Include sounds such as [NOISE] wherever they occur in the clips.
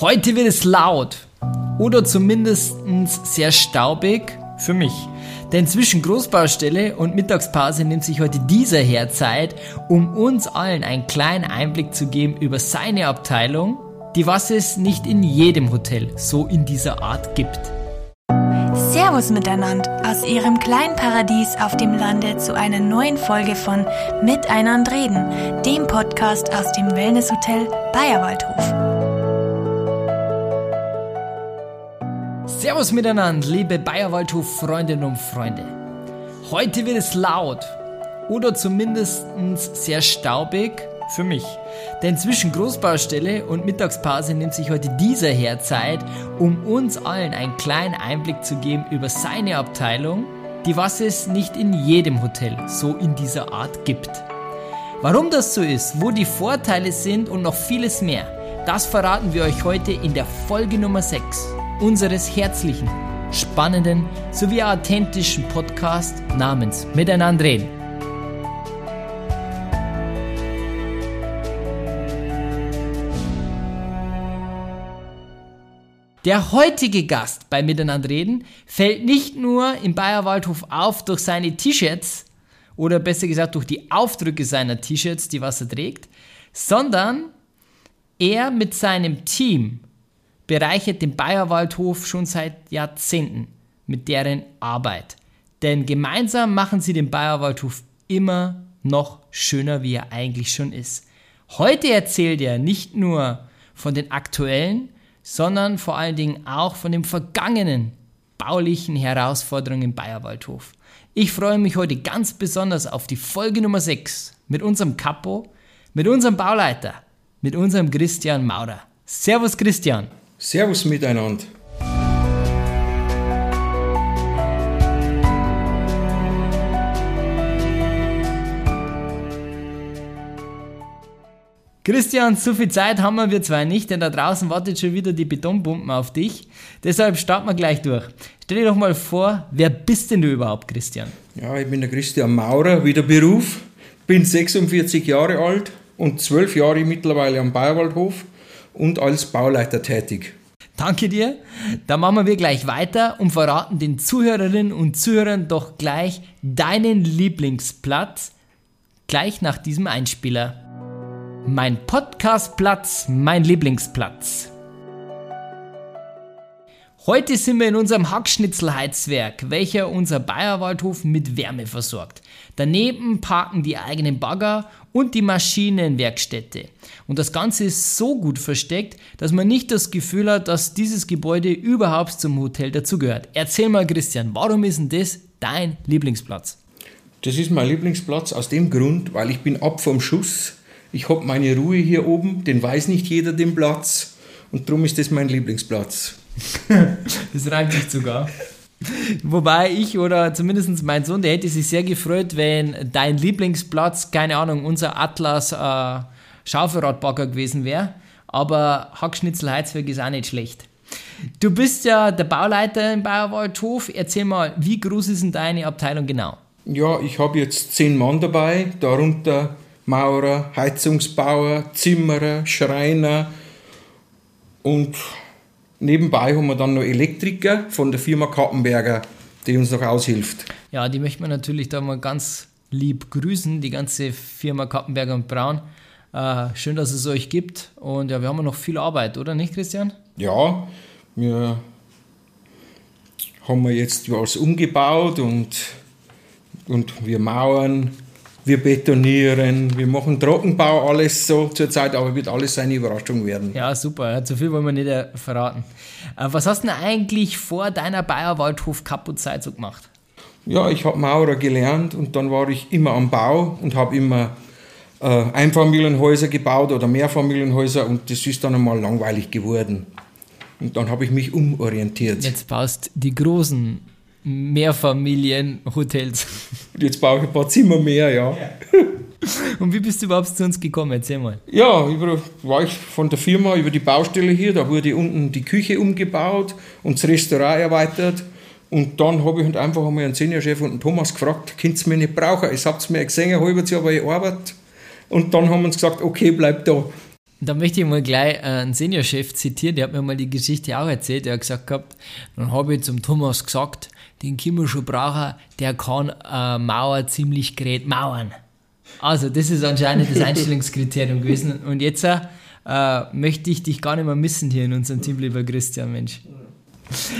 Heute wird es laut oder zumindest sehr staubig für mich. Denn zwischen Großbaustelle und Mittagspause nimmt sich heute dieser Herr Zeit, um uns allen einen kleinen Einblick zu geben über seine Abteilung, die was es nicht in jedem Hotel so in dieser Art gibt. Servus miteinander aus Ihrem kleinen Paradies auf dem Lande zu einer neuen Folge von Miteinander reden, dem Podcast aus dem Wellnesshotel Bayerwaldhof. Servus miteinander, liebe Bayerwaldhof Freundinnen und Freunde. Heute wird es laut oder zumindest sehr staubig für mich. Denn zwischen Großbaustelle und Mittagspause nimmt sich heute dieser Herr Zeit, um uns allen einen kleinen Einblick zu geben über seine Abteilung, die was es nicht in jedem Hotel so in dieser Art gibt. Warum das so ist, wo die Vorteile sind und noch vieles mehr, das verraten wir euch heute in der Folge Nummer 6 unseres herzlichen, spannenden sowie authentischen Podcast namens Miteinander reden. Der heutige Gast bei Miteinander reden fällt nicht nur im Bayerwaldhof auf durch seine T-Shirts oder besser gesagt durch die Aufdrücke seiner T-Shirts, die was er trägt, sondern er mit seinem Team bereichert den Bayerwaldhof schon seit Jahrzehnten mit deren Arbeit. Denn gemeinsam machen sie den Bayerwaldhof immer noch schöner, wie er eigentlich schon ist. Heute erzählt er nicht nur von den aktuellen, sondern vor allen Dingen auch von den vergangenen baulichen Herausforderungen im Bayerwaldhof. Ich freue mich heute ganz besonders auf die Folge Nummer 6 mit unserem Capo, mit unserem Bauleiter, mit unserem Christian Maurer. Servus Christian. Servus miteinander. Christian, so viel Zeit haben wir zwei nicht, denn da draußen wartet schon wieder die Betonpumpen auf dich. Deshalb starten wir gleich durch. Stell dir doch mal vor, wer bist denn du überhaupt, Christian? Ja, ich bin der Christian Maurer, wieder Beruf, bin 46 Jahre alt und 12 Jahre mittlerweile am Bayerwaldhof und als Bauleiter tätig. Danke dir. Dann machen wir gleich weiter und verraten den Zuhörerinnen und Zuhörern doch gleich deinen Lieblingsplatz gleich nach diesem Einspieler. Mein Podcastplatz, mein Lieblingsplatz. Heute sind wir in unserem Hackschnitzelheizwerk, welcher unser Bayerwaldhof mit Wärme versorgt. Daneben parken die eigenen Bagger und die Maschinenwerkstätte. Und das Ganze ist so gut versteckt, dass man nicht das Gefühl hat, dass dieses Gebäude überhaupt zum Hotel dazugehört. Erzähl mal, Christian, warum ist denn das dein Lieblingsplatz? Das ist mein Lieblingsplatz aus dem Grund, weil ich bin ab vom Schuss. Ich habe meine Ruhe hier oben, den weiß nicht jeder den Platz und darum ist das mein Lieblingsplatz. [LAUGHS] das reimt sich sogar. [LAUGHS] Wobei ich oder zumindest mein Sohn, der hätte sich sehr gefreut, wenn dein Lieblingsplatz, keine Ahnung, unser Atlas äh, Schaufelradbagger gewesen wäre. Aber Hackschnitzel Heizwerk ist auch nicht schlecht. Du bist ja der Bauleiter im Bayerwaldhof. Erzähl mal, wie groß ist denn deine Abteilung genau? Ja, ich habe jetzt zehn Mann dabei, darunter Maurer, Heizungsbauer, Zimmerer, Schreiner und Nebenbei haben wir dann noch Elektriker von der Firma Kappenberger, die uns noch aushilft. Ja, die möchten wir natürlich da mal ganz lieb grüßen, die ganze Firma Kappenberger und Braun. Äh, schön, dass es euch gibt. Und ja, wir haben noch viel Arbeit, oder nicht, Christian? Ja, wir haben wir jetzt was umgebaut und, und wir mauern wir betonieren, wir machen Trockenbau, alles so zurzeit, aber wird alles eine Überraschung werden. Ja, super, zu viel wollen wir nicht äh, verraten. Äh, was hast du denn eigentlich vor deiner Bayerwaldhof Kaputzeit so gemacht? Ja, ich habe Maurer gelernt und dann war ich immer am Bau und habe immer äh, Einfamilienhäuser gebaut oder Mehrfamilienhäuser und das ist dann einmal langweilig geworden. Und dann habe ich mich umorientiert. Jetzt baust die großen Mehrfamilienhotels. Jetzt baue ich ein paar Zimmer mehr, ja. ja. Und wie bist du überhaupt zu uns gekommen? Erzähl mal. Ja, über, war ich von der Firma über die Baustelle hier, da wurde unten die Küche umgebaut und das Restaurant erweitert. Und dann habe ich halt einfach einmal einen Seniorchef und den Thomas gefragt, könnt ihr mich nicht brauchen? Es habt mir gesehen, halber Jahr bei Arbeit. Und dann haben wir uns gesagt, okay, bleib da. Da möchte ich mal gleich äh, einen Seniorchef zitieren, der hat mir mal die Geschichte auch erzählt. Der hat gesagt gehabt, dann habe ich zum Thomas gesagt, den wir schon brauchen, der kann äh, Mauer ziemlich gerät mauern. Also, das ist anscheinend das [LAUGHS] Einstellungskriterium gewesen. Und jetzt äh, möchte ich dich gar nicht mehr missen hier in unserem Team, lieber Christian, Mensch.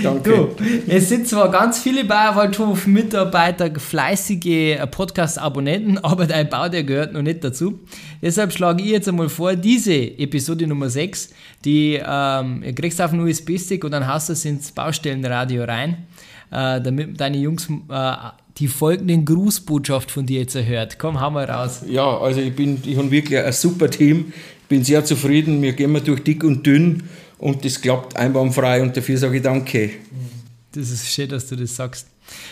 Danke. Du, es sind zwar ganz viele Bayerwaldhof-Mitarbeiter, fleißige Podcast-Abonnenten, [LAUGHS] aber dein Bau, der gehört noch nicht dazu. Deshalb schlage ich jetzt einmal vor, diese Episode Nummer 6, die ähm, kriegst auf einen USB-Stick und dann hast du es ins Baustellenradio rein, äh, damit deine Jungs äh, die folgenden Grußbotschaft von dir jetzt erhört. Komm, hau mal raus. Ja, also ich bin, ich habe wirklich ein super Team, bin sehr zufrieden, wir gehen durch dick und dünn und das klappt einwandfrei und dafür sage ich Danke. Das ist schön, dass du das sagst.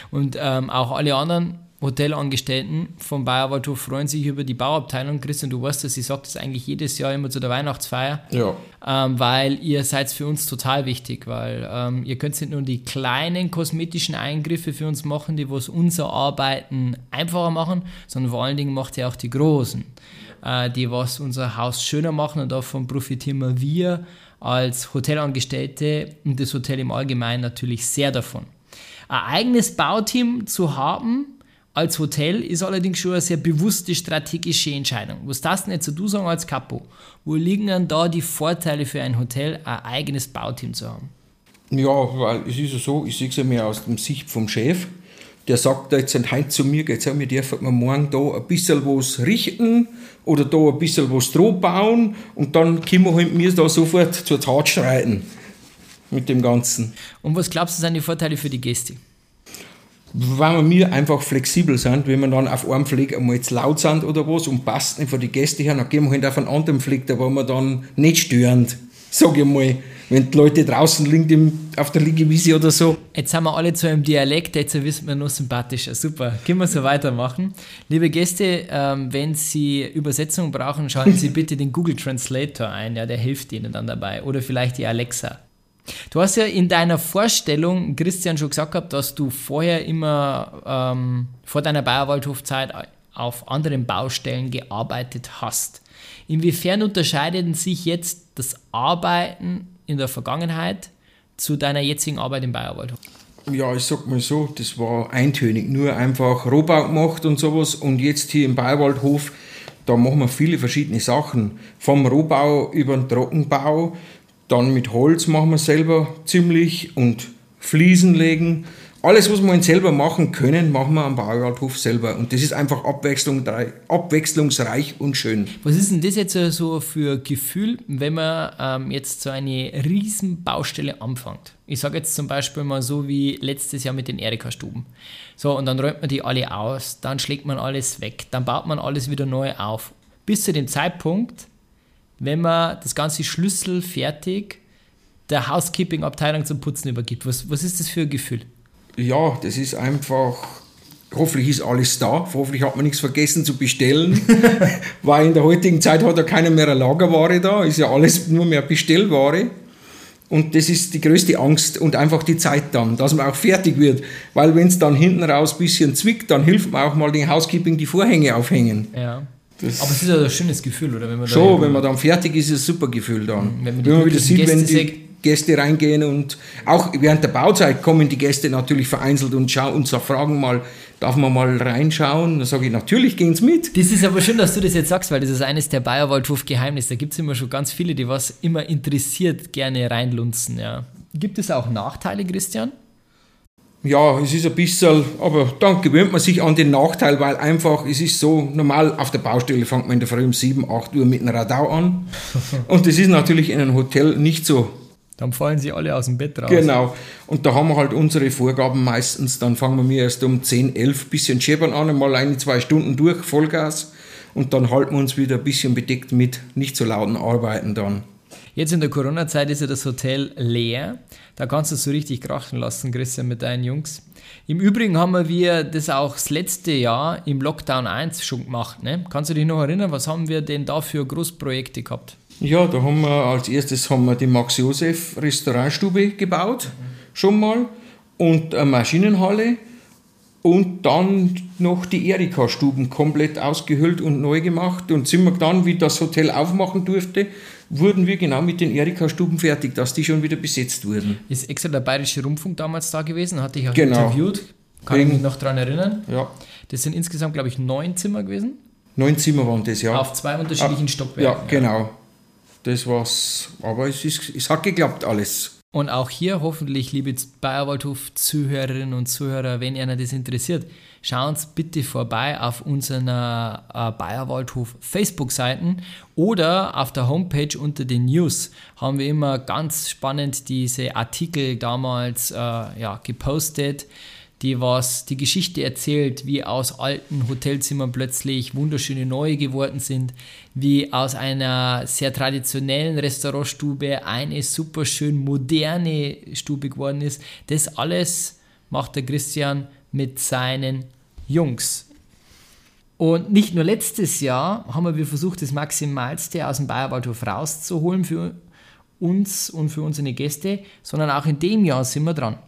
Und ähm, auch alle anderen Hotelangestellten vom Bayerwaldhof freuen sich über die Bauabteilung. Christian, du weißt das, ich sage das eigentlich jedes Jahr immer zu der Weihnachtsfeier, ja. ähm, weil ihr seid für uns total wichtig, weil ähm, ihr könnt nicht nur die kleinen kosmetischen Eingriffe für uns machen, die was unser Arbeiten einfacher machen, sondern vor allen Dingen macht ihr auch die großen, äh, die was unser Haus schöner machen und davon profitieren wir als Hotelangestellte und das Hotel im Allgemeinen natürlich sehr davon. Ein eigenes Bauteam zu haben als Hotel ist allerdings schon eine sehr bewusste strategische Entscheidung. Was das denn jetzt du sagen als Capo? Wo liegen dann da die Vorteile für ein Hotel, ein eigenes Bauteam zu haben? Ja, weil es ist ja so, ich sehe es ja mehr aus der Sicht vom Chef. Der sagt da jetzt heute zu mir, jetzt wir dürfen wir morgen da ein bisschen was richten oder da ein bisschen was drauf bauen und dann können wir halt mir da sofort zur Tat schreiten mit dem Ganzen. Und was glaubst du, sind die Vorteile für die Gäste? Weil wir einfach flexibel sind, wenn wir dann auf einem Fleck einmal zu laut sind oder was und passt nicht für die Gäste her, dann gehen wir halt auf einen anderen Fleck, da wo wir dann nicht störend, sage ich mal wenn die Leute draußen liegen auf der Liegewiese oder so. Jetzt sind wir alle zu einem Dialekt, jetzt wissen wir noch sympathischer. Super, können wir so weitermachen. Liebe Gäste, ähm, wenn Sie Übersetzung brauchen, schalten Sie [LAUGHS] bitte den Google Translator ein, ja, der hilft Ihnen dann dabei. Oder vielleicht die Alexa. Du hast ja in deiner Vorstellung, Christian, schon gesagt gehabt, dass du vorher immer ähm, vor deiner Bayerwaldhofzeit auf anderen Baustellen gearbeitet hast. Inwiefern unterscheidet sich jetzt das Arbeiten in der Vergangenheit zu deiner jetzigen Arbeit im Bayerwaldhof? Ja, ich sag mal so, das war eintönig, nur einfach Rohbau gemacht und sowas. Und jetzt hier im Bayerwaldhof, da machen wir viele verschiedene Sachen. Vom Rohbau über den Trockenbau, dann mit Holz machen wir selber ziemlich und Fliesen legen alles, was wir selber machen können, machen wir am Bauwaldhof selber. Und das ist einfach abwechslungsreich und schön. Was ist denn das jetzt so für Gefühl, wenn man ähm, jetzt so eine riesen Baustelle anfängt? Ich sage jetzt zum Beispiel mal so wie letztes Jahr mit den Erika-Stuben. So, und dann räumt man die alle aus, dann schlägt man alles weg, dann baut man alles wieder neu auf. Bis zu dem Zeitpunkt, wenn man das ganze Schlüssel fertig der Housekeeping-Abteilung zum Putzen übergibt. Was, was ist das für ein Gefühl? ja, das ist einfach, hoffentlich ist alles da, hoffentlich hat man nichts vergessen zu bestellen, [LAUGHS] weil in der heutigen Zeit hat ja keiner mehr eine Lagerware da, ist ja alles nur mehr Bestellware. Und das ist die größte Angst und einfach die Zeit dann, dass man auch fertig wird. Weil wenn es dann hinten raus ein bisschen zwickt, dann hilft man auch mal den Housekeeping die Vorhänge aufhängen. Ja. Das Aber es ist ja ein schönes Gefühl, oder? Wenn man schon, wenn man dann fertig ist, ist es ein super Gefühl dann. Wenn man, wenn man wieder sieht, wenn die, Gäste reingehen und auch während der Bauzeit kommen die Gäste natürlich vereinzelt und schauen und fragen mal, darf man mal reinschauen? Da sage ich, natürlich gehen sie mit. Das ist aber schön, dass du das jetzt sagst, weil das ist eines der Bayerwaldhof-Geheimnisse. Da gibt es immer schon ganz viele, die was immer interessiert gerne reinlunzen. Ja. Gibt es auch Nachteile, Christian? Ja, es ist ein bisschen, aber dann gewöhnt man sich an den Nachteil, weil einfach, es ist so, normal auf der Baustelle fängt man in der Früh um 7, 8 Uhr mit einem Radau an. [LAUGHS] Und das ist natürlich in einem Hotel nicht so dann fallen sie alle aus dem Bett raus. Genau. Und da haben wir halt unsere Vorgaben meistens. Dann fangen wir erst um 10, 11 bisschen scheppern an, mal eine, zwei Stunden durch, Vollgas. Und dann halten wir uns wieder ein bisschen bedeckt mit nicht so lauten Arbeiten dann. Jetzt in der Corona-Zeit ist ja das Hotel leer. Da kannst du es so richtig krachen lassen, Christian, mit deinen Jungs. Im Übrigen haben wir das auch das letzte Jahr im Lockdown 1 schon gemacht. Ne? Kannst du dich noch erinnern, was haben wir denn da für Großprojekte gehabt? Ja, da haben wir als erstes haben wir die Max Josef Restaurantstube gebaut, schon mal, und eine Maschinenhalle. Und dann noch die Erika-Stuben komplett ausgehüllt und neu gemacht. Und sind wir dann, wie das Hotel aufmachen durfte, wurden wir genau mit den Erika-Stuben fertig, dass die schon wieder besetzt wurden. Ist extra der Bayerische Rundfunk damals da gewesen, hatte ich auch Genau. interviewt. Kann Wegen- ich mich noch daran erinnern. Ja, Das sind insgesamt, glaube ich, neun Zimmer gewesen. neun Zimmer waren das, ja. Auf zwei unterschiedlichen Ja, Stockwerken. genau. Das war's. Aber es, ist, es hat geklappt alles. Und auch hier hoffentlich, liebe Bayerwaldhof-Zuhörerinnen und Zuhörer, wenn ihr das interessiert, schaut bitte vorbei auf unseren äh, Bayerwaldhof-Facebook-Seiten oder auf der Homepage unter den News. Haben wir immer ganz spannend diese Artikel damals äh, ja, gepostet, die was die Geschichte erzählt, wie aus alten Hotelzimmern plötzlich wunderschöne neue geworden sind, wie aus einer sehr traditionellen Restaurantstube eine super schön moderne Stube geworden ist. Das alles macht der Christian mit seinen Jungs. Und nicht nur letztes Jahr haben wir versucht, das Maximalste aus dem Bayerwaldhof rauszuholen für uns und für unsere Gäste, sondern auch in dem Jahr sind wir dran.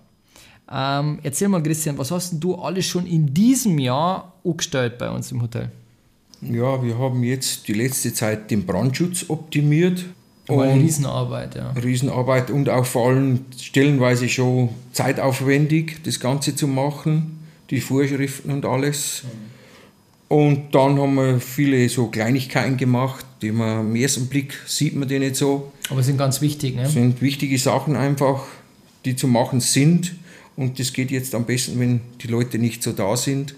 Ähm, erzähl mal, Christian, was hast denn du alles schon in diesem Jahr angestellt bei uns im Hotel? Ja, wir haben jetzt die letzte Zeit den Brandschutz optimiert. War eine Riesenarbeit, ja. Riesenarbeit und auch vor allem stellenweise schon zeitaufwendig, das Ganze zu machen, die Vorschriften und alles. Und dann haben wir viele so Kleinigkeiten gemacht, die man am ersten Blick sieht man die nicht so. Aber sind ganz wichtig, ne? Sind wichtige Sachen einfach, die zu machen sind. Und das geht jetzt am besten, wenn die Leute nicht so da sind.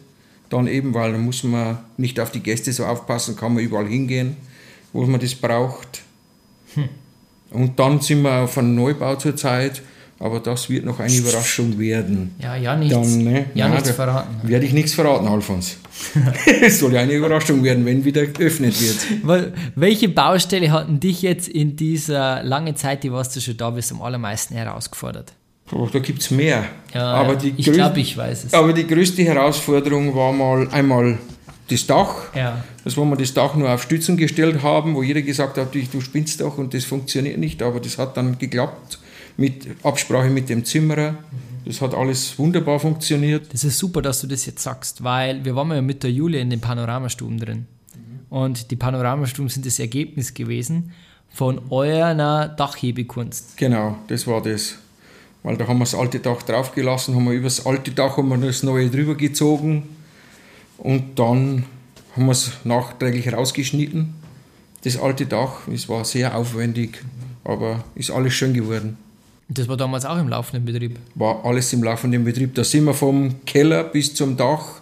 Dann eben, weil dann muss man nicht auf die Gäste so aufpassen, kann man überall hingehen, wo man das braucht. Und dann sind wir auf einem Neubau zurzeit, aber das wird noch eine Überraschung werden. Ja, ja, nichts, Dann, ne? ja, Nein, nichts verraten. Werde ich nichts verraten, Alfons. [LAUGHS] es soll ja eine Überraschung werden, wenn wieder geöffnet wird. Weil, welche Baustelle hatten dich jetzt in dieser langen Zeit, die warst du schon da bist, am allermeisten herausgefordert? Oh, da gibt es mehr. Ja, aber die ich glaube, ich weiß es. Aber die größte Herausforderung war mal einmal das Dach. Ja, Das, wo wir das Dach nur auf Stützen gestellt haben, wo jeder gesagt hat, du du spinnst doch und das funktioniert nicht, aber das hat dann geklappt mit Absprache mit dem Zimmerer. Das hat alles wunderbar funktioniert. das ist super, dass du das jetzt sagst, weil wir waren ja mit der Julia in den Panoramastuben drin. Und die Panoramastuben sind das Ergebnis gewesen von eurer Dachhebekunst. Genau, das war das. Weil da haben wir das alte Dach draufgelassen, haben wir über das alte Dach haben wir das neue drüber gezogen und dann haben wir es nachträglich rausgeschnitten. Das alte Dach, es war sehr aufwendig, aber ist alles schön geworden. Das war damals auch im laufenden Betrieb. war alles im laufenden Betrieb. Da sind wir vom Keller bis zum Dach,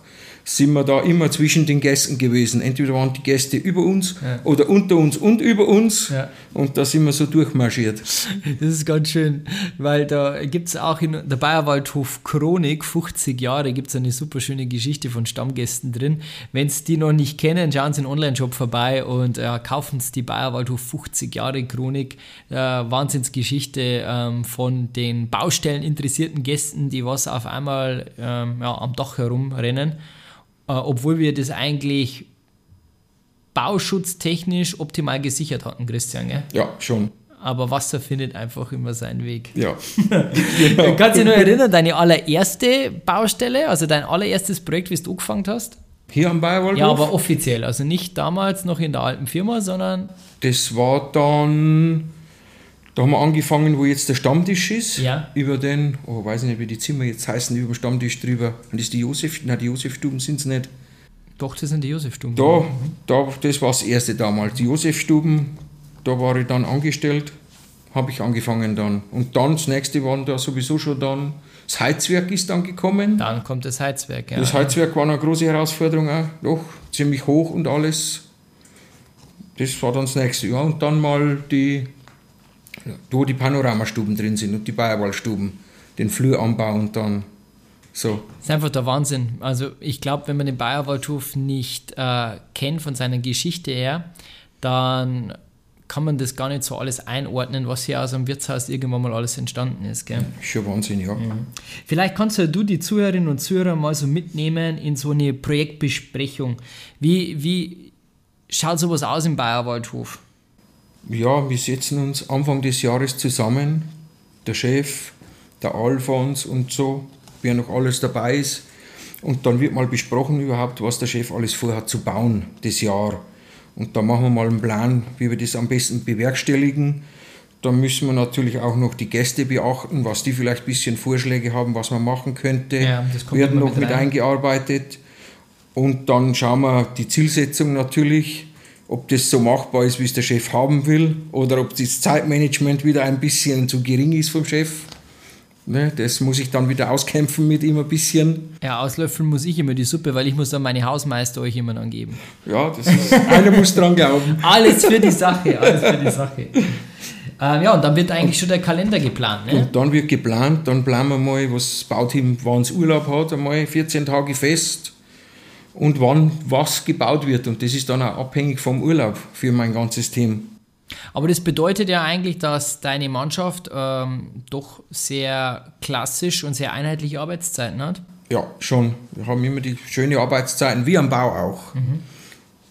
sind wir da immer zwischen den Gästen gewesen. Entweder waren die Gäste über uns Ja. oder unter uns und über uns. Ja. Und da sind wir so durchmarschiert. Das ist ganz schön, weil da gibt es auch in der Bayerwaldhof Chronik, 50 Jahre, gibt es eine super schöne Geschichte von Stammgästen drin. Wenn Sie die noch nicht kennen, schauen Sie in den Online-Shop vorbei und äh, kaufen Sie die Bayerwaldhof 50 Jahre Chronik. Äh, Wahnsinnsgeschichte ähm, von den Baustellen interessierten Gästen, die was auf einmal ähm, ja, am Dach herumrennen, äh, obwohl wir das eigentlich bauschutztechnisch optimal gesichert hatten, Christian. Gell? Ja, schon. Aber Wasser findet einfach immer seinen Weg. Ja. [LAUGHS] Kannst du dich noch erinnern, deine allererste Baustelle, also dein allererstes Projekt, wie du angefangen hast? Hier am Bayerwaldhof? Ja, aber offiziell, also nicht damals noch in der alten Firma, sondern Das war dann, da haben wir angefangen, wo jetzt der Stammtisch ist. Ja. Über den, oh, weiß ich nicht, wie die Zimmer jetzt heißen, über den Stammtisch drüber. Und das ist die Josef, nein, die Josefstuben sind es nicht. doch, das sind die Josefstuben. Da, da, das war das erste damals. Die Josefstuben, da war ich dann angestellt, habe ich angefangen dann. Und dann, das nächste waren da sowieso schon dann, das Heizwerk ist dann gekommen. Dann kommt das Heizwerk. Ja. Das Heizwerk war eine große Herausforderung auch, doch, ziemlich hoch und alles. Das war dann das nächste. Ja, und dann mal die, wo die Panoramastuben drin sind und die Bayerwaldstuben, den Flüranbau und dann so. Das ist einfach der Wahnsinn. Also ich glaube, wenn man den Bayerwaldhof nicht äh, kennt von seiner Geschichte her, dann kann man das gar nicht so alles einordnen, was hier aus dem Wirtshaus irgendwann mal alles entstanden ist. Gell? Schon Wahnsinn, ja. Vielleicht kannst ja du die Zuhörerinnen und Zuhörer mal so mitnehmen in so eine Projektbesprechung. Wie, wie schaut sowas aus im Bayerwaldhof? Ja, wir setzen uns Anfang des Jahres zusammen, der Chef, der Alfons und so, wer noch alles dabei ist. Und dann wird mal besprochen überhaupt, was der Chef alles vorhat zu bauen, das Jahr. Und da machen wir mal einen Plan, wie wir das am besten bewerkstelligen. Da müssen wir natürlich auch noch die Gäste beachten, was die vielleicht ein bisschen Vorschläge haben, was man machen könnte. Ja, das kommt werden noch mit mit eingearbeitet. Und dann schauen wir die Zielsetzung natürlich, ob das so machbar ist, wie es der Chef haben will, oder ob das Zeitmanagement wieder ein bisschen zu gering ist vom Chef. Ne, das muss ich dann wieder auskämpfen mit ihm ein bisschen. Ja, auslöffeln muss ich immer die Suppe, weil ich muss dann meine Hausmeister euch immer dann geben. Ja, das ist, [LAUGHS] einer muss dran glauben. Alles für die Sache, alles für die Sache. Ähm, ja, und dann wird eigentlich schon der Kalender geplant, ne? Und dann wird geplant, dann planen wir mal, was das Bauteam, wann es Urlaub hat, einmal 14 Tage fest und wann was gebaut wird. Und das ist dann auch abhängig vom Urlaub für mein ganzes Team. Aber das bedeutet ja eigentlich, dass deine Mannschaft ähm, doch sehr klassisch und sehr einheitliche Arbeitszeiten hat. Ja, schon. Wir haben immer die schönen Arbeitszeiten, wie am Bau auch.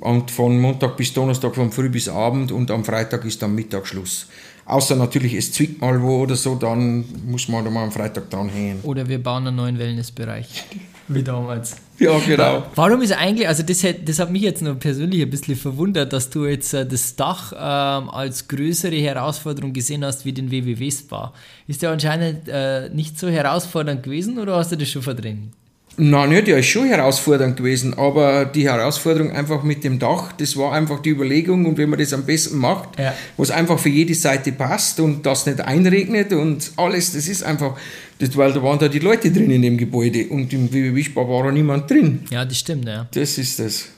Und von Montag bis Donnerstag, von früh bis Abend und am Freitag ist dann Mittagsschluss. Außer natürlich, es zwickt mal wo oder so, dann muss man da mal am Freitag dranhängen. Oder wir bauen einen neuen Wellnessbereich. [LAUGHS] Wie damals. Ja, genau. Warum ist eigentlich, also das, hat- das hat mich jetzt noch persönlich ein bisschen verwundert, dass du jetzt äh, das Dach ähm, als größere Herausforderung gesehen hast wie den WWW Spa. Ist der anscheinend äh, nicht so herausfordernd gewesen oder hast du das schon verdrängt? Nein, nicht, der ist schon herausfordernd gewesen, aber die Herausforderung einfach mit dem Dach, das war einfach die Überlegung und wenn man das am besten macht, Ja. was einfach für jede Seite passt und das nicht einregnet und alles, das ist einfach, das, weil da waren da die Leute drin in dem Gebäude und im WWW-Spa war da niemand drin. Ja, das stimmt, ja. Das ist das.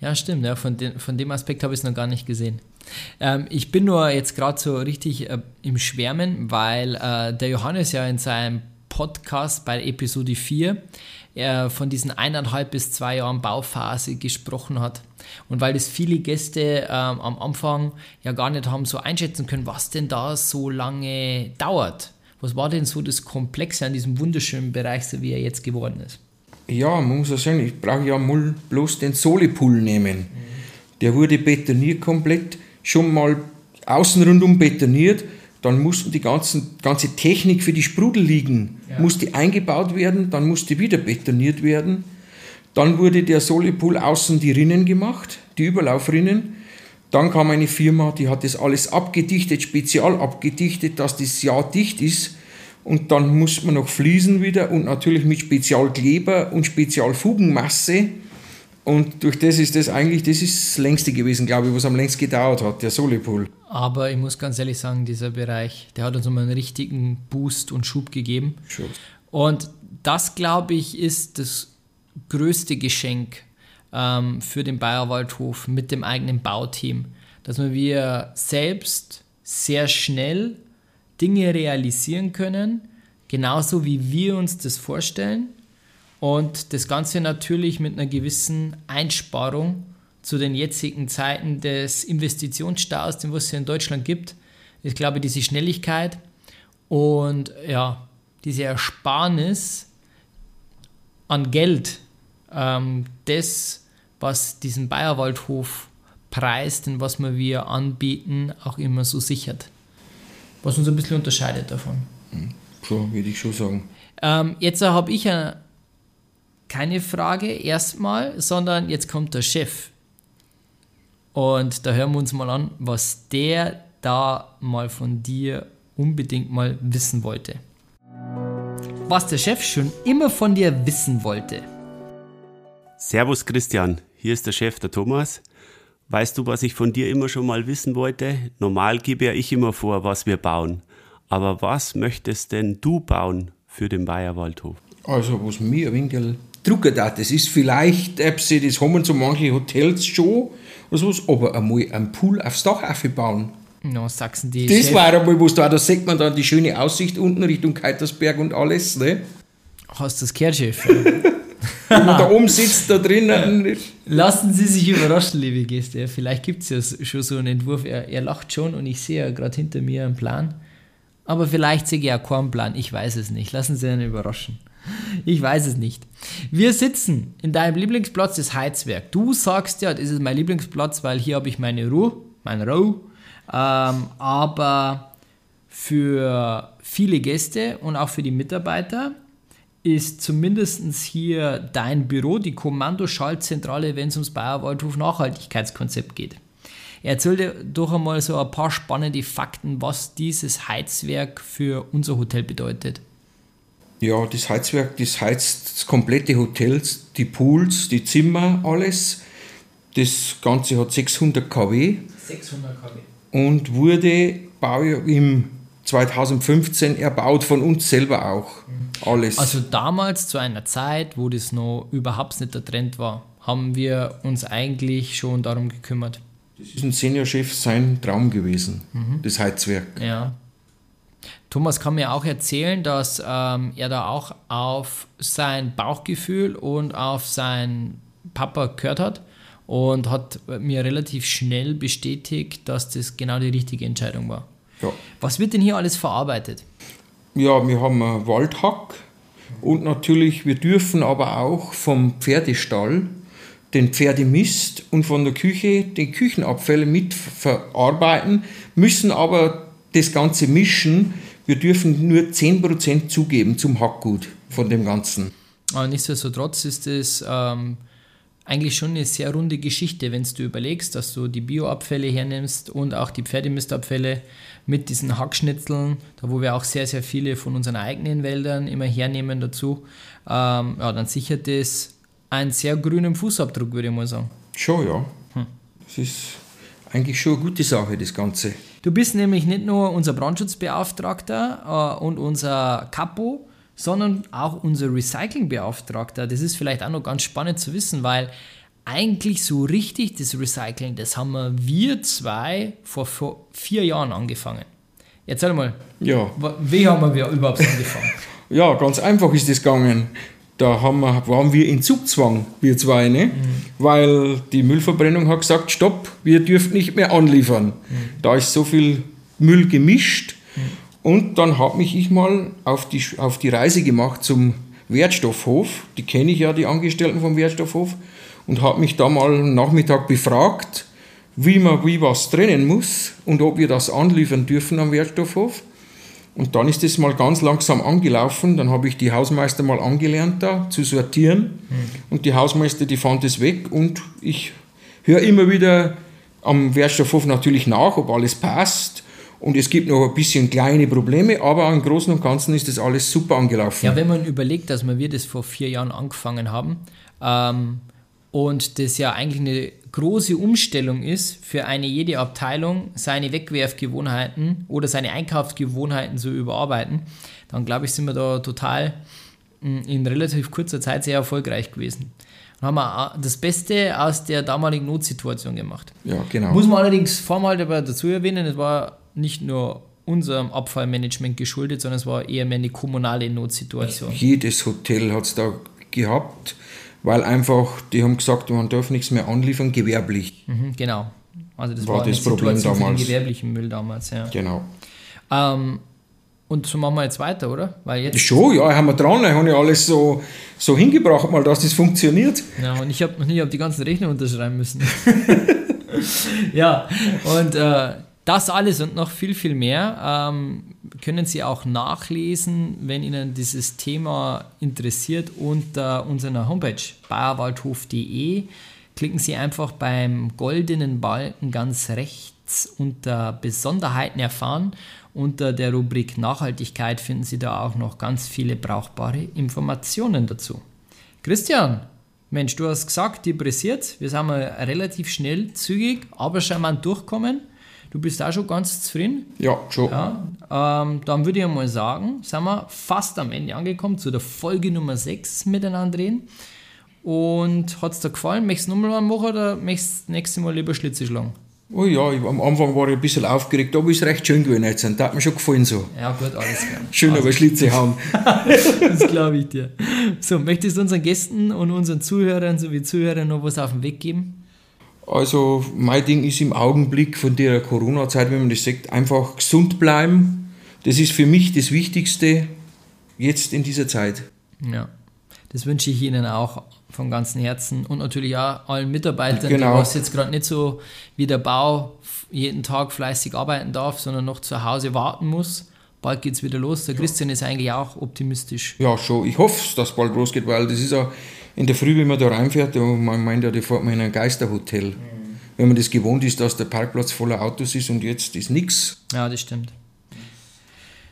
Ja, stimmt, ja. Von, den, von dem Aspekt habe ich es noch gar nicht gesehen. Ähm, ich bin nur jetzt gerade so richtig äh, im Schwärmen, weil äh, der Johannes ja in seinem Podcast bei Episode 4 äh, von diesen eineinhalb bis zwei Jahren Bauphase gesprochen hat. Und weil das viele Gäste ähm, am Anfang ja gar nicht haben so einschätzen können, was denn da so lange dauert. Was war denn so das Komplexe an diesem wunderschönen Bereich, so wie er jetzt geworden ist? Ja, man muss ja sagen, ich brauche ja mal bloß den Solipool nehmen. Der wurde betoniert komplett, schon mal außen rundum betoniert. Dann mussten die ganzen, ganze Technik für die Sprudel liegen, Ja. musste eingebaut werden, dann musste wieder betoniert werden. Dann wurde der Solipool außen die Rinnen gemacht, die Überlaufrinnen. Dann kam eine Firma, die hat das alles abgedichtet, spezial abgedichtet, dass das ja dicht ist. Und dann muss man noch fließen wieder und natürlich mit Spezialkleber und Spezialfugenmasse. Und durch das ist das eigentlich, das ist das längste gewesen, glaube ich, was am längst gedauert hat, der Solipool. Aber ich muss ganz ehrlich sagen, dieser Bereich, der hat uns nochmal einen richtigen Boost und Schub gegeben. Schon. Und das, glaube ich, ist das größte Geschenk ähm, für den Bayerwaldhof mit dem eigenen Bauteam, dass wir selbst sehr schnell Dinge realisieren können, genauso wie wir uns das vorstellen. Und das Ganze natürlich mit einer gewissen Einsparung zu den jetzigen Zeiten des Investitionsstaus, den es ja in Deutschland gibt. Ich glaube, diese Schnelligkeit und ja, diese Ersparnis an Geld, ähm, das, was diesen Bayerwaldhof preist und was wir anbieten, auch immer so sichert. Was uns ein bisschen unterscheidet davon. So würde ich schon sagen. Ähm, jetzt habe ich ja keine Frage erstmal, sondern jetzt kommt der Chef. Und da hören wir uns mal an, was der da mal von dir unbedingt mal wissen wollte. Was der Chef schon immer von dir wissen wollte. Servus Christian, hier ist der Chef, der Thomas. Weißt du, was ich von dir immer schon mal wissen wollte? Normal gebe ja ich immer vor, was wir bauen. Aber was möchtest denn du bauen für den Bayerwaldhof? Also, was mir ein wenig drucken darf, das ist vielleicht, sie das haben so manche Hotels schon, oder sowas, aber einmal einen Pool aufs Dach aufbauen. No, Sachsen, die Das Chef, war einmal was da, da sieht man dann die schöne Aussicht unten Richtung Keitersberg und alles, ne? hast das gehört, Chef. [LAUGHS] Wenn man da oben sitzt, da drinnen. Lassen Sie sich überraschen, liebe Gäste. Vielleicht gibt es ja schon so einen Entwurf. Er, er lacht schon und ich sehe ja gerade hinter mir einen Plan. Aber vielleicht sehe ich auch keinen Plan. Ich weiß es nicht. Lassen Sie einen überraschen. [LAUGHS] Ich weiß es nicht. Wir sitzen in deinem Lieblingsplatz, das Heizwerk. Du sagst ja, das ist mein Lieblingsplatz, weil hier habe ich meine Ruhe, meine Ruhe. Ähm, aber für viele Gäste und auch für die Mitarbeiter ist zumindest hier dein Büro, die Kommandoschaltzentrale, wenn es ums Bayerwaldhof Nachhaltigkeitskonzept geht. Erzähl dir doch einmal so ein paar spannende Fakten, was dieses Heizwerk für unser Hotel bedeutet. Ja, das Heizwerk, das heizt das komplette Hotel, die Pools, die Zimmer, alles. Das Ganze hat 600 kW. 600 kW. Und wurde im 2015 erbaut von uns selber auch. Alles. Also damals zu einer Zeit, wo das noch überhaupt nicht der Trend war, haben wir uns eigentlich schon darum gekümmert. Das ist ein Seniorchef sein Traum gewesen, mhm. das Heizwerk. Ja. Thomas kann mir auch erzählen, dass ähm, er da auch auf sein Bauchgefühl und auf seinen Papa gehört hat und hat mir relativ schnell bestätigt, dass das genau die richtige Entscheidung war. Ja. Was wird denn hier alles verarbeitet? Ja, wir haben einen Waldhack und natürlich, wir dürfen aber auch vom Pferdestall den Pferdemist und von der Küche die Küchenabfälle mitverarbeiten, müssen aber das Ganze mischen. Wir dürfen nur 10% zugeben zum Hackgut von dem Ganzen. Aber nichtsdestotrotz ist es ähm, eigentlich schon eine sehr runde Geschichte, wenn du überlegst, dass du die Bioabfälle hernimmst und auch die Pferdemistabfälle mit diesen Hackschnitzeln, da wo wir auch sehr, sehr viele von unseren eigenen Wäldern immer hernehmen dazu, ähm, ja, dann sichert das einen sehr grünen Fußabdruck, würde ich mal sagen. Schon, ja. Hm. Das ist eigentlich schon eine gute Sache, das Ganze. Du bist nämlich nicht nur unser Brandschutzbeauftragter äh, und unser Capo, sondern auch unser Recyclingbeauftragter. Das ist vielleicht auch noch ganz spannend zu wissen, weil eigentlich so richtig das Recycling, das haben wir zwei vor, vor vier Jahren angefangen. Erzähl mal, ja. wie haben wir überhaupt angefangen? [LAUGHS] ja, ganz einfach ist das gegangen. Da haben wir, waren wir in Zugzwang, wir zwei, ne? Mhm. weil die Müllverbrennung hat gesagt, stopp, wir dürfen nicht mehr anliefern. Mhm. Da ist so viel Müll gemischt mhm. Und dann habe mich ich mal auf die, auf die Reise gemacht zum Wertstoffhof. Die kenne ich ja, die Angestellten vom Wertstoffhof. Und habe mich da mal am Nachmittag befragt, wie man wie was trennen muss und ob wir das anliefern dürfen am Wertstoffhof. Und dann ist das mal ganz langsam angelaufen. Dann habe ich die Hausmeister mal angelernt, da zu sortieren. Mhm. Und die Hausmeister, die fand es weg. Und ich höre immer wieder am Wertstoffhof natürlich nach, ob alles passt. Und es gibt noch ein bisschen kleine Probleme, aber im Großen und Ganzen ist das alles super angelaufen. Ja, wenn man überlegt, dass wir das vor vier Jahren angefangen haben ähm, und das ja eigentlich eine große Umstellung ist, für eine jede Abteilung seine Wegwerfgewohnheiten oder seine Einkaufsgewohnheiten zu überarbeiten, dann glaube ich, sind wir da total mm, in relativ kurzer Zeit sehr erfolgreich gewesen. Dann haben wir das Beste aus der damaligen Notsituation gemacht. Ja, genau. Muss man allerdings vormal dazu erwähnen, es war nicht nur unserem Abfallmanagement geschuldet, sondern es war eher mehr eine kommunale Notsituation. Jedes Hotel hat es da gehabt, weil einfach, die haben gesagt, man darf nichts mehr anliefern, gewerblich. Mhm, genau. Also das war, war das Problem Situation damals. Für den gewerblichen Müll damals, ja. Genau. Ähm, und so machen wir jetzt weiter, oder? Weil jetzt Schon, ja, haben wir dran. Ich habe ja alles so, so hingebracht, mal, dass das funktioniert. Ja, und ich habe auf die ganzen Rechnungen unterschreiben müssen. [LAUGHS] ja, und äh, das alles und noch viel, viel mehr ähm, können Sie auch nachlesen, wenn Ihnen dieses Thema interessiert, unter unserer Homepage bayerwaldhof.de. Klicken Sie einfach beim goldenen Balken ganz rechts unter Besonderheiten erfahren. Unter der Rubrik Nachhaltigkeit finden Sie da auch noch ganz viele brauchbare Informationen dazu. Christian, Mensch, du hast gesagt, die pressiert. Wir sind mal relativ schnell, zügig, aber charmant durchkommen. Du bist auch schon ganz zufrieden? Ja, schon. Ja, ähm, dann würde ich mal sagen, sind wir fast am Ende angekommen, zu der Folge Nummer 6 miteinander reden. Und hat es dir gefallen? Möchtest du nochmal machen oder möchtest du das nächste Mal lieber Schlitze schlagen? Oh ja, ich, am Anfang war ich ein bisschen aufgeregt, aber ist recht schön gewesen jetzt. Das hat mir schon gefallen so. Ja, gut, alles klar. [LAUGHS] Schön, also. aber Schlitze haben. [LAUGHS] das glaube ich dir. So, möchtest du unseren Gästen und unseren Zuhörern sowie Zuhörern noch was auf den Weg geben? Also mein Ding ist im Augenblick von der Corona-Zeit, wenn man das sagt, einfach gesund bleiben. Das ist für mich das Wichtigste jetzt in dieser Zeit. Ja, das wünsche ich Ihnen auch von ganzem Herzen und natürlich auch allen Mitarbeitern, genau. die was jetzt gerade nicht so wie der Bau jeden Tag fleißig arbeiten darf, sondern noch zu Hause warten muss. bald geht es wieder los. Der Christian ist eigentlich auch optimistisch. Ja, schon. Ich hoffe, dass es bald losgeht, weil das ist ja in der Früh, wenn man da reinfährt, man meint ja, da fährt man in ein Geisterhotel. Wenn man das gewohnt ist, dass der Parkplatz voller Autos ist und jetzt ist nichts. Ja, das stimmt.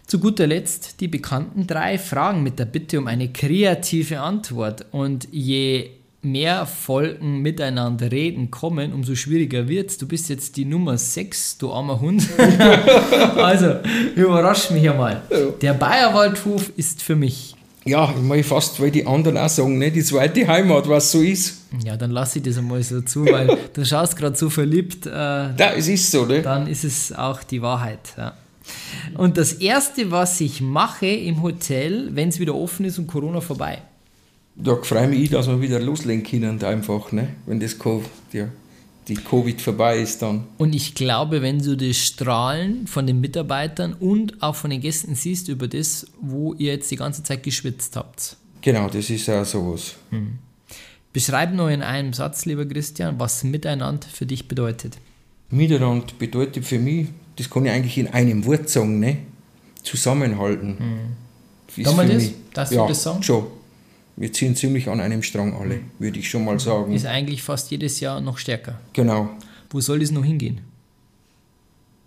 Zu guter Letzt die bekannten drei Fragen mit der Bitte um eine kreative Antwort. Und je mehr Folgen miteinander reden kommen, umso schwieriger wird es. Du bist jetzt die Nummer 6, du armer Hund. [LAUGHS] also, überrasch mich einmal. Der Bayerwaldhof ist für mich. Ja, ich meine fast, weil die anderen auch sagen, ne? die zweite Heimat, was so ist. Ja, dann lasse ich das einmal so zu, weil [LAUGHS] du schaust gerade so verliebt. Äh, Ja, es ist so, ne? dann ist es auch die Wahrheit. Ja. Und das Erste, was ich mache im Hotel, wenn es wieder offen ist und Corona vorbei, Da freue mich, ich, dass wir wieder loslegen können, einfach, ne? wenn das Co die, die Covid vorbei ist dann. Und ich glaube, wenn du das Strahlen von den Mitarbeitern und auch von den Gästen siehst über das, wo ihr jetzt die ganze Zeit geschwitzt habt. Genau, das ist auch sowas. Beschreib nur in einem Satz, lieber Christian, was Miteinander für dich bedeutet. Miteinander bedeutet für mich, das kann ich eigentlich in einem Wort sagen, ne? Zusammenhalten. Ist Kann man das? Darfst du ja, das sagen? schon. Wir ziehen ziemlich an einem Strang alle, würde ich schon mal sagen. Ist eigentlich fast jedes Jahr noch stärker. Genau. Wo soll das noch hingehen?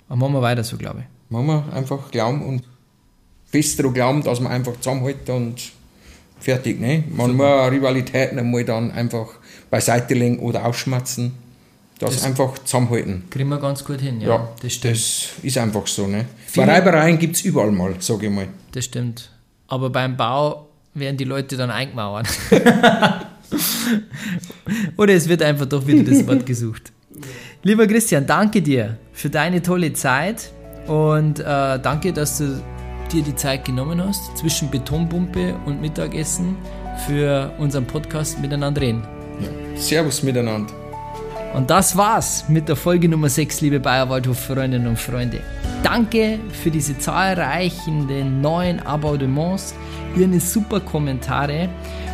Aber machen wir weiter so, glaube ich. Machen wir einfach glauben und fest daran glauben, dass man einfach zusammenhält und fertig. Ne? Man muss auch Rivalitäten einmal dann einfach beiseite legen oder ausschmatzen. Das, Das- einfach zusammenhalten. Kriegen wir ganz gut hin, ja. Ja, das stimmt. das ist einfach so. Ne? Viele- Reibereien gibt es überall mal, sage ich mal. Das stimmt. Aber beim Bau werden die Leute dann eingemauert. [LAUGHS] Oder es wird einfach doch wieder das Wort gesucht. Lieber Christian, danke dir für deine tolle Zeit und äh, danke, dass du dir die Zeit genommen hast zwischen Betonpumpe und Mittagessen für unseren Podcast Miteinander reden. Ja. Servus miteinander. Und das war's mit der Folge Nummer 6, liebe Bayerwaldhof-Freundinnen und Freunde. Danke für diese zahlreichen neuen Abonnements, Ihre super Kommentare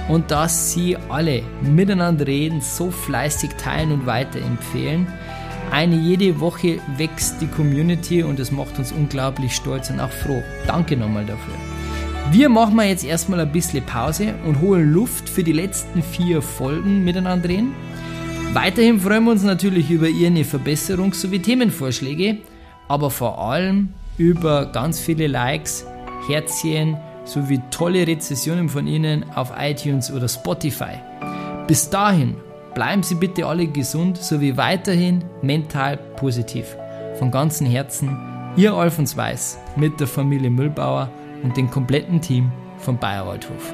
und dass Sie alle miteinander reden, so fleißig teilen und weiterempfehlen. Eine jede Woche wächst die Community und das macht uns unglaublich stolz und auch froh. Danke nochmal dafür. Wir machen jetzt erstmal ein bisschen Pause und holen Luft für die letzten vier Folgen miteinander reden. Weiterhin freuen wir uns natürlich über Ihre Verbesserungs- sowie Themenvorschläge, aber vor allem über ganz viele Likes, Herzchen sowie tolle Rezessionen von Ihnen auf iTunes oder Spotify. Bis dahin bleiben Sie bitte alle gesund sowie weiterhin mental positiv. Von ganzem Herzen, Ihr Alfons Weiß mit der Familie Müllbauer und dem kompletten Team von Bayerwaldhof.